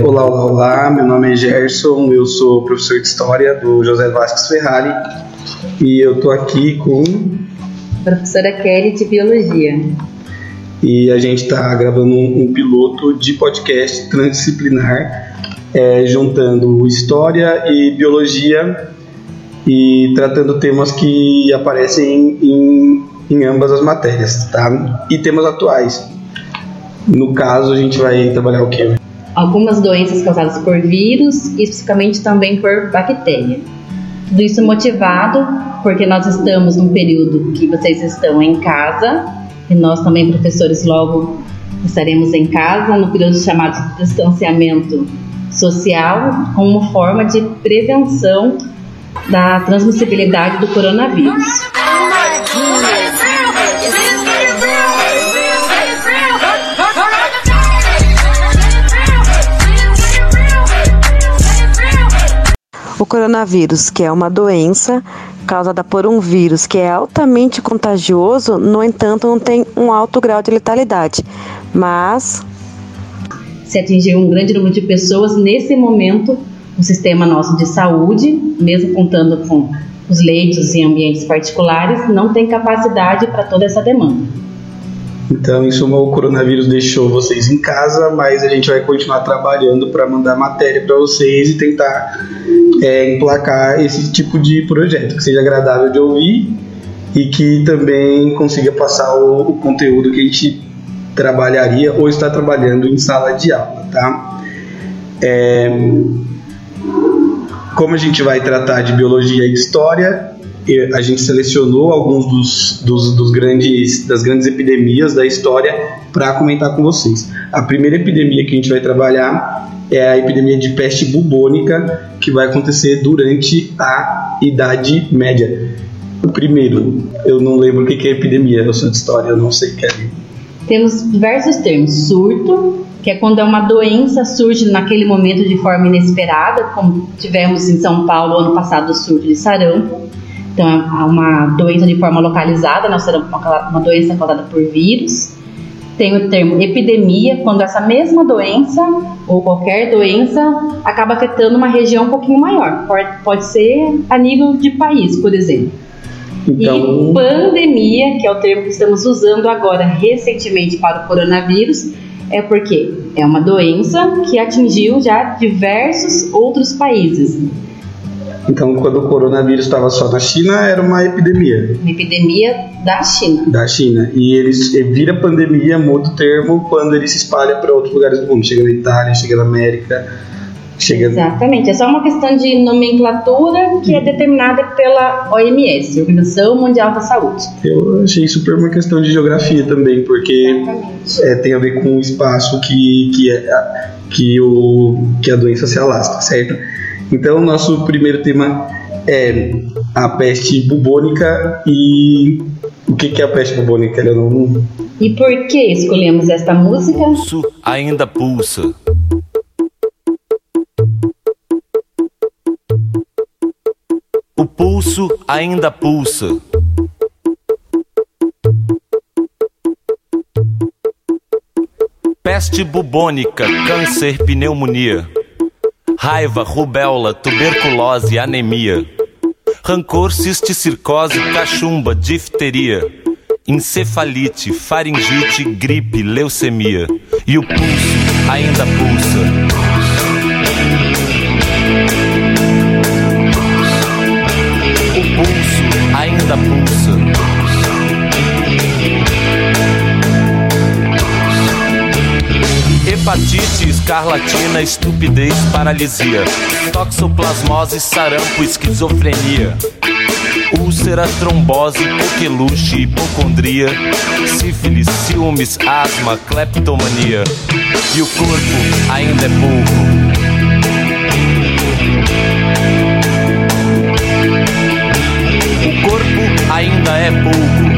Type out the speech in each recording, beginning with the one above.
Olá, olá, olá. Meu nome é Gerson, eu sou professor de História do José Vasques Ferrari e eu tô aqui com professora Kelly de Biologia. E a gente está gravando um, um, piloto de podcast transdisciplinar, é, juntando História e Biologia e tratando temas que aparecem em, em ambas as matérias, tá? E temas atuais. No caso, a gente vai trabalhar o quê? Algumas doenças causadas por vírus e especificamente também por bactéria. Tudo isso motivado porque nós estamos num período que vocês estão em casa e nós também, professores, logo estaremos em casa, no período chamado de distanciamento social, como forma de prevenção da transmissibilidade do coronavírus. Coronavírus, que é uma doença causada por um vírus que é altamente contagioso, no entanto, não tem um alto grau de letalidade. Mas se atingir um grande número de pessoas, nesse momento, o sistema nosso de saúde, mesmo contando com os leitos em ambientes particulares, não tem capacidade para toda essa demanda. Então, em suma, o coronavírus deixou vocês em casa, mas a gente vai continuar trabalhando para mandar matéria para vocês e tentar é, emplacar esse tipo de projeto que seja agradável de ouvir e que também consiga passar o, o conteúdo que a gente trabalharia ou está trabalhando em sala de aula, tá? É, como a gente vai tratar de biologia e história, a gente selecionou alguns dos, dos, dos grandes, das grandes epidemias da história para comentar com vocês. A primeira epidemia que a gente vai trabalhar é a epidemia de peste bubônica, que vai acontecer durante a Idade Média. O primeiro, eu não lembro o que é epidemia, eu sou de história, eu não sei o que é. Temos diversos termos: surto, que é quando é uma doença surge naquele momento de forma inesperada, como tivemos em São Paulo ano passado o surto de sarampo. Então, é uma doença de forma localizada, né? o sarampo é uma doença causada por vírus. Tem o termo epidemia, quando essa mesma doença ou qualquer doença acaba afetando uma região um pouquinho maior. Pode ser a nível de país, por exemplo. Então... E pandemia, que é o termo que estamos usando agora recentemente para o coronavírus, é porque é uma doença que atingiu já diversos outros países. Então, quando o coronavírus estava só na China, era uma epidemia. Uma epidemia da China. Da China. E ele vira pandemia, muda o termo, quando ele se espalha para outros lugares do mundo. Chega na Itália, chega na América. Chega... Exatamente. É só uma questão de nomenclatura que é determinada pela OMS, Organização Mundial da Saúde. Eu achei super uma questão de geografia também, porque é, tem a ver com o espaço que, que, é, que, o, que a doença se alastra, certo? Então, nosso primeiro tema é a peste bubônica e o que é a peste bubônica? Não... E por que escolhemos esta música? Pulso ainda pulsa. O pulso ainda pulsa. Peste bubônica, câncer, pneumonia raiva, rubéola, tuberculose, anemia, rancor, cisticircose, cachumba, difteria, encefalite, faringite, gripe, leucemia. E o pulso ainda pulsa. O pulso ainda pulsa. Hepatite, escarlatina, estupidez, paralisia, toxoplasmose, sarampo, esquizofrenia, úlcera, trombose, coqueluche, hipocondria, sífilis, ciúmes, asma, cleptomania. E o corpo ainda é pouco. O corpo ainda é pouco.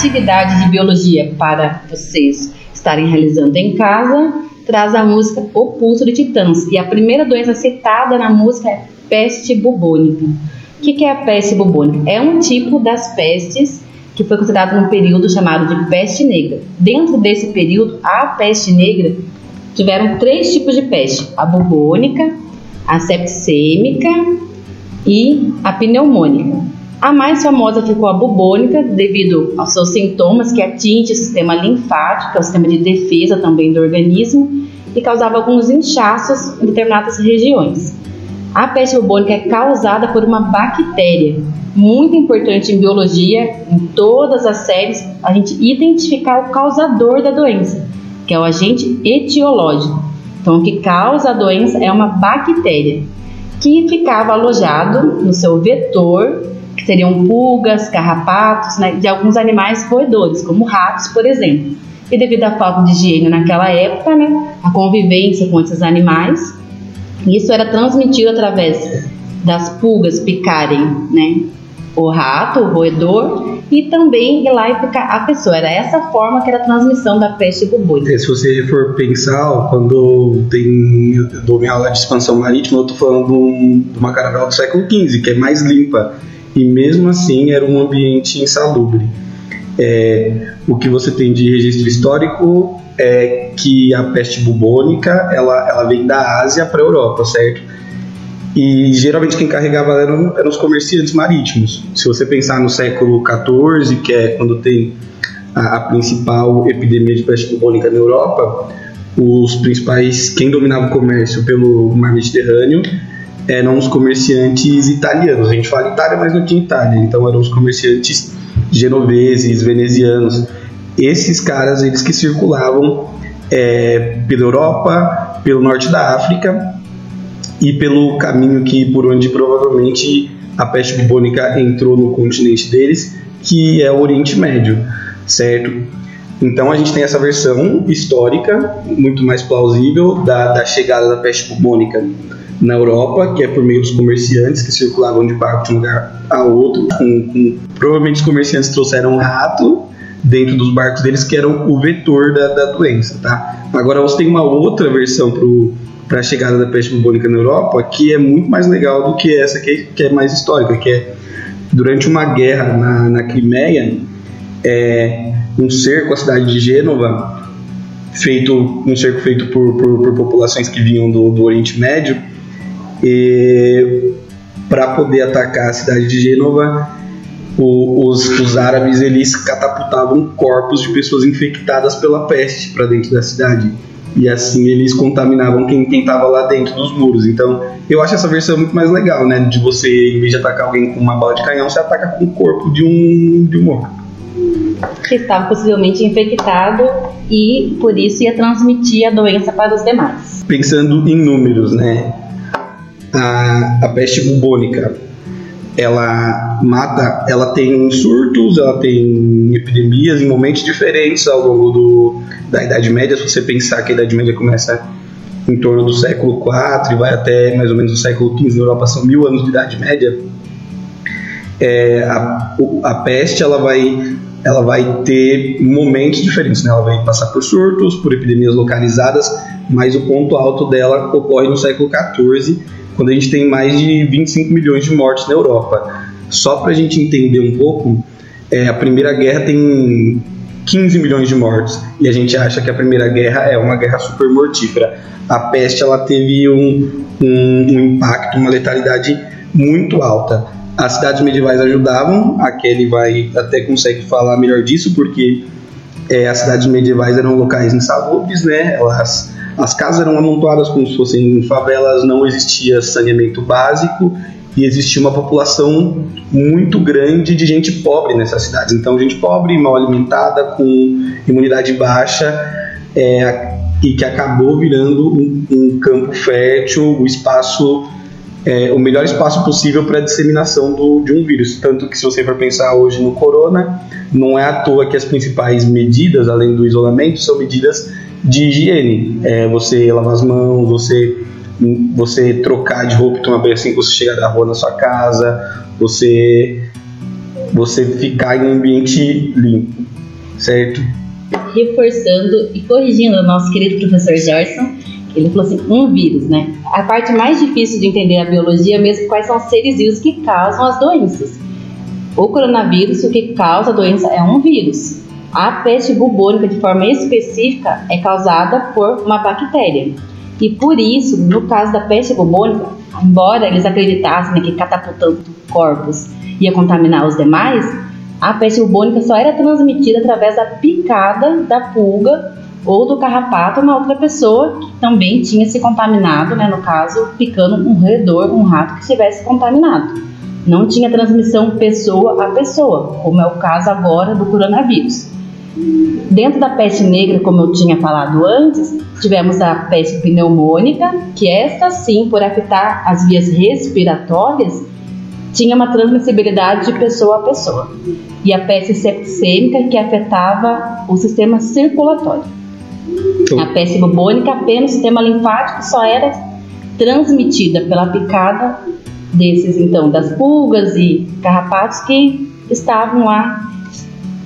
Atividade de biologia para vocês estarem realizando em casa traz a música O Pulso de Titãs. E a primeira doença citada na música é peste bubônica. O que, é a peste bubônica? É um tipo das pestes que foi considerado num período chamado de peste negra. Dentro desse período, a peste negra tiveram três tipos de peste: a bubônica, a septicêmica e a pneumônica. A mais famosa ficou a bubônica, devido aos seus sintomas que atinge o sistema linfático, que é o sistema de defesa também do organismo, e causava alguns inchaços em determinadas regiões. A peste bubônica é causada por uma bactéria, muito importante em biologia, em todas as séries, a gente identificar o causador da doença, que é o agente etiológico. Então, o que causa a doença é uma bactéria que ficava alojado no seu vetor que seriam pulgas, carrapatos, né, de alguns animais roedores, como ratos, por exemplo. E devido à falta de higiene naquela época, né, a convivência com esses animais, isso era transmitido através das pulgas picarem né, o rato, o roedor, e também ir lá e picar a pessoa. Era essa forma que era a transmissão da peste bubônica. É, se você for pensar, quando tem, eu dou minha aula de expansão marítima, eu estou falando de uma caravela do século XV, que é mais limpa e mesmo assim era um ambiente insalubre. É, o que você tem de registro histórico é que a peste bubônica ela, ela vem da Ásia para a Europa, certo? E geralmente quem carregava eram, eram os comerciantes marítimos. Se você pensar no século XIV, que é quando tem a, a principal epidemia de peste bubônica na Europa, os principais, quem dominava o comércio pelo mar Mediterrâneo eram os comerciantes italianos. A gente fala Itália, mas não tinha Itália, então eram os comerciantes genoveses, venezianos. Esses caras, eles que circulavam é, pela Europa, pelo norte da África e pelo caminho que por onde provavelmente a peste bubônica entrou no continente deles, que é o Oriente Médio, certo? Então a gente tem essa versão histórica, muito mais plausível, da, da chegada da peste bubônica na Europa, que é por meio dos comerciantes que circulavam de barco de um lugar a outro. Com, com, provavelmente os comerciantes trouxeram um rato dentro dos barcos deles, que eram o vetor da, da doença. Tá? Agora você tem uma outra versão para a chegada da peste bubônica na Europa, que é muito mais legal do que essa, que é, que é mais histórica, que é durante uma guerra na, na Crimeia, é, um cerco à cidade de Gênova, feito um cerco feito por, por, por populações que vinham do, do Oriente Médio, para poder atacar a cidade de Gênova, os, os, árabes eles catapultavam corpos de pessoas infectadas pela peste para dentro da cidade e assim eles contaminavam quem estava lá dentro dos muros. Então eu acho essa versão muito mais legal, né? De você, em vez de atacar alguém com uma bala de canhão, você ataca com o corpo de um de um morto que estava possivelmente infectado e por isso ia transmitir a doença para os demais. Pensando em números, né? A, a peste bubônica ela mata, ela tem surtos, ela tem epidemias em momentos diferentes ao longo do, da Idade Média. Se você pensar que a Idade Média começa em torno do século IV e vai até mais ou menos o século XV na Europa, são mil anos de Idade Média. É, a, a peste ela vai, ela vai ter momentos diferentes, né? ela vai passar por surtos, por epidemias localizadas, mas o ponto alto dela ocorre no século XIV quando a gente tem mais de 25 milhões de mortes na Europa. Só para a gente entender um pouco, é, a Primeira Guerra tem 15 milhões de mortos. E a gente acha que a Primeira Guerra é uma guerra super mortífera. A peste ela teve um, um, um impacto, uma letalidade muito alta. As cidades medievais ajudavam, a Kelly vai até consegue falar melhor disso, porque é, as cidades medievais eram locais insalubres, né? Elas, as casas eram amontoadas como se fossem favelas, não existia saneamento básico e existia uma população muito grande de gente pobre nessas cidades. Então, gente pobre, mal alimentada, com imunidade baixa, é, e que acabou virando um, um campo fértil, o espaço, é, o melhor espaço possível para a disseminação do, de um vírus. Tanto que, se você for pensar hoje no corona, não é à toa que as principais medidas, além do isolamento, são medidas de higiene. É, você lavar as mãos, você você trocar de roupa e tomar banho assim que você chegar da rua na sua casa, você você ficar em um ambiente limpo, certo? Reforçando e corrigindo o nosso querido professor Gerson, ele falou assim, um vírus, né? A parte mais difícil de entender a biologia é mesmo quais são os seres vivos que causam as doenças. O coronavírus, o que causa a doença é um vírus. A peste bubônica, de forma específica, é causada por uma bactéria. E por isso, no caso da peste bubônica, embora eles acreditassem que catapultando corpos ia contaminar os demais, a peste bubônica só era transmitida através da picada da pulga ou do carrapato na outra pessoa que também tinha se contaminado, né, no caso, picando um roedor, um rato que estivesse contaminado. Não tinha transmissão pessoa a pessoa, como é o caso agora do coronavírus. Dentro da peste negra, como eu tinha falado antes, tivemos a peste pneumônica, que esta sim, por afetar as vias respiratórias, tinha uma transmissibilidade de pessoa a pessoa. E a peste septicêmica, que afetava o sistema circulatório. A peste bubônica, apenas o sistema linfático só era transmitida pela picada desses, então, das pulgas e carrapatos que estavam lá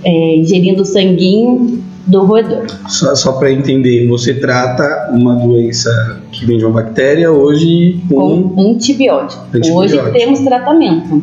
é, ingerindo o sanguinho do roedor. Só, só para entender, você trata uma doença que vem de uma bactéria hoje com, com antibiótico. antibiótico. Hoje temos tratamento,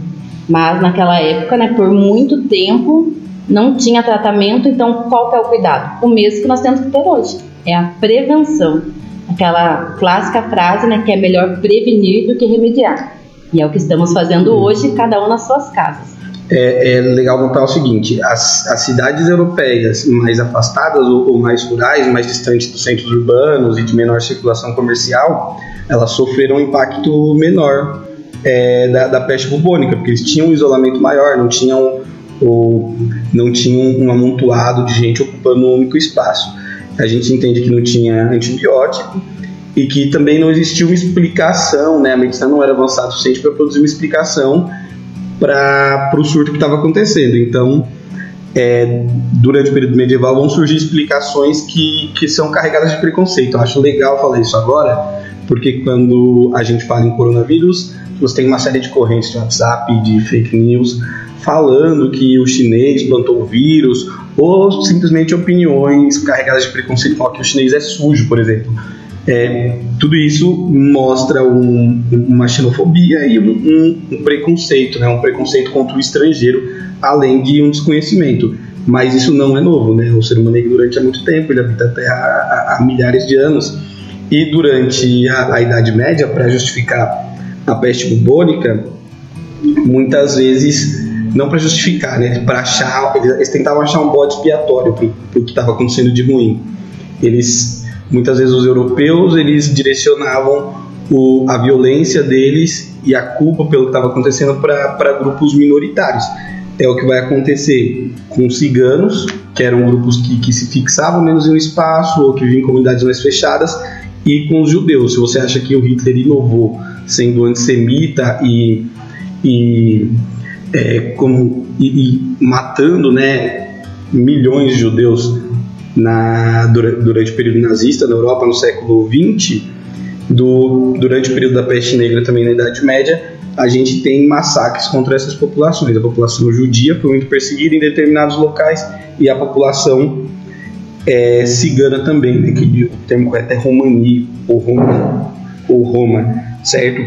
mas naquela época, né, por muito tempo, não tinha tratamento, então qual é o cuidado? O mesmo que nós temos que ter hoje, é a prevenção. Aquela clássica frase, né, que é melhor prevenir do que remediar. E é o que estamos fazendo hoje, cada um nas suas casas é, é, legal notar o seguinte: as, as cidades europeias mais afastadas ou, ou, mais rurais, mais distantes dos centros urbanos e de menor circulação comercial, elas sofreram um impacto menor é, da, da, peste bubônica, porque eles tinham um isolamento maior, não tinham, ou, não tinham um amontoado de gente ocupando um único espaço. A gente entende que não tinha antibiótico e que também não existia uma explicação, né? a medicina não era avançada o suficiente para produzir uma explicação para o surto que estava acontecendo. Então, é, durante o período medieval vão surgir explicações que, que são carregadas de preconceito. Eu acho legal falar isso agora, porque quando a gente fala em coronavírus, você tem uma série de correntes de WhatsApp, de fake news, falando que o chinês plantou o vírus, ou simplesmente opiniões carregadas de preconceito, falando que o chinês é sujo, por exemplo. É, tudo isso mostra um, uma xenofobia e um, um, preconceito, né? um preconceito contra o estrangeiro, além de um desconhecimento. Mas isso não é novo, né? O ser humano é ignorante há muito tempo, ele habita a Terra há, há milhares de anos. E durante a, a Idade Média, para justificar a peste bubônica, muitas vezes, não para justificar, né? para achar, eles, tentavam achar um bode expiatório para o que estava acontecendo de ruim. Eles Muitas vezes os europeus eles direcionavam o, a violência deles e a culpa pelo que estava acontecendo para grupos minoritários. É o que vai acontecer com os ciganos, que eram grupos que, que se fixavam menos em um espaço ou que viviam em comunidades mais fechadas, e com os judeus. Se você acha que o Hitler inovou sendo antissemita e, e, é, como, e, e matando né, milhões de judeus na, durante o período nazista na Europa no século XX, do, durante o período da peste negra também na Idade Média, a gente tem massacres contra essas populações. A população judia foi muito perseguida em determinados locais e a população é, cigana também, né, que o termo correto é romani ou Roma, ou Roma certo?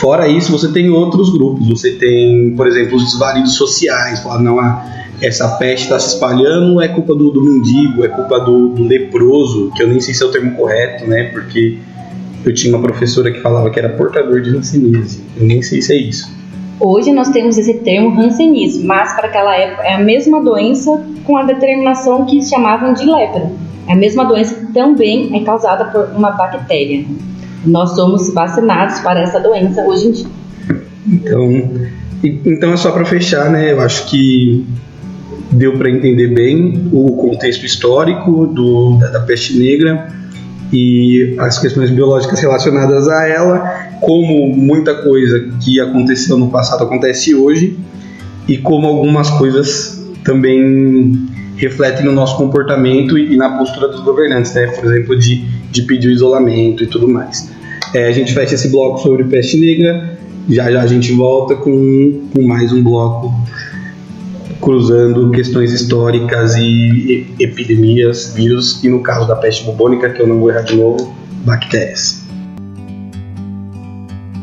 Fora isso, você tem outros grupos. Você tem, por exemplo, os desvalidos sociais. Fala, não, ah, essa peste está se espalhando, é culpa do, do mendigo, é culpa do, do, leproso, que eu nem sei se é o termo correto, né? Porque eu tinha uma professora que falava que era portador de hanseníase. Eu nem sei se é isso. Hoje nós temos esse termo hanseníase, mas para aquela época é a mesma doença com a determinação que chamavam de lepra. É a mesma doença que também é causada por uma bactéria. Nós somos vacinados para essa doença hoje em dia. Então, então é só para fechar, né? Eu acho que deu para entender bem o contexto histórico do, da, da peste negra e as questões biológicas relacionadas a ela, como muita coisa que aconteceu no passado acontece hoje e como algumas coisas também refletem no nosso comportamento e, na postura dos governantes, né? Por exemplo, de, de pedir o isolamento e tudo mais. É, a gente fecha esse bloco sobre peste negra. Já já a gente volta com, com mais um bloco cruzando questões históricas e epidemias, vírus e no caso da peste bubônica, que eu não vou errar de novo, bactérias.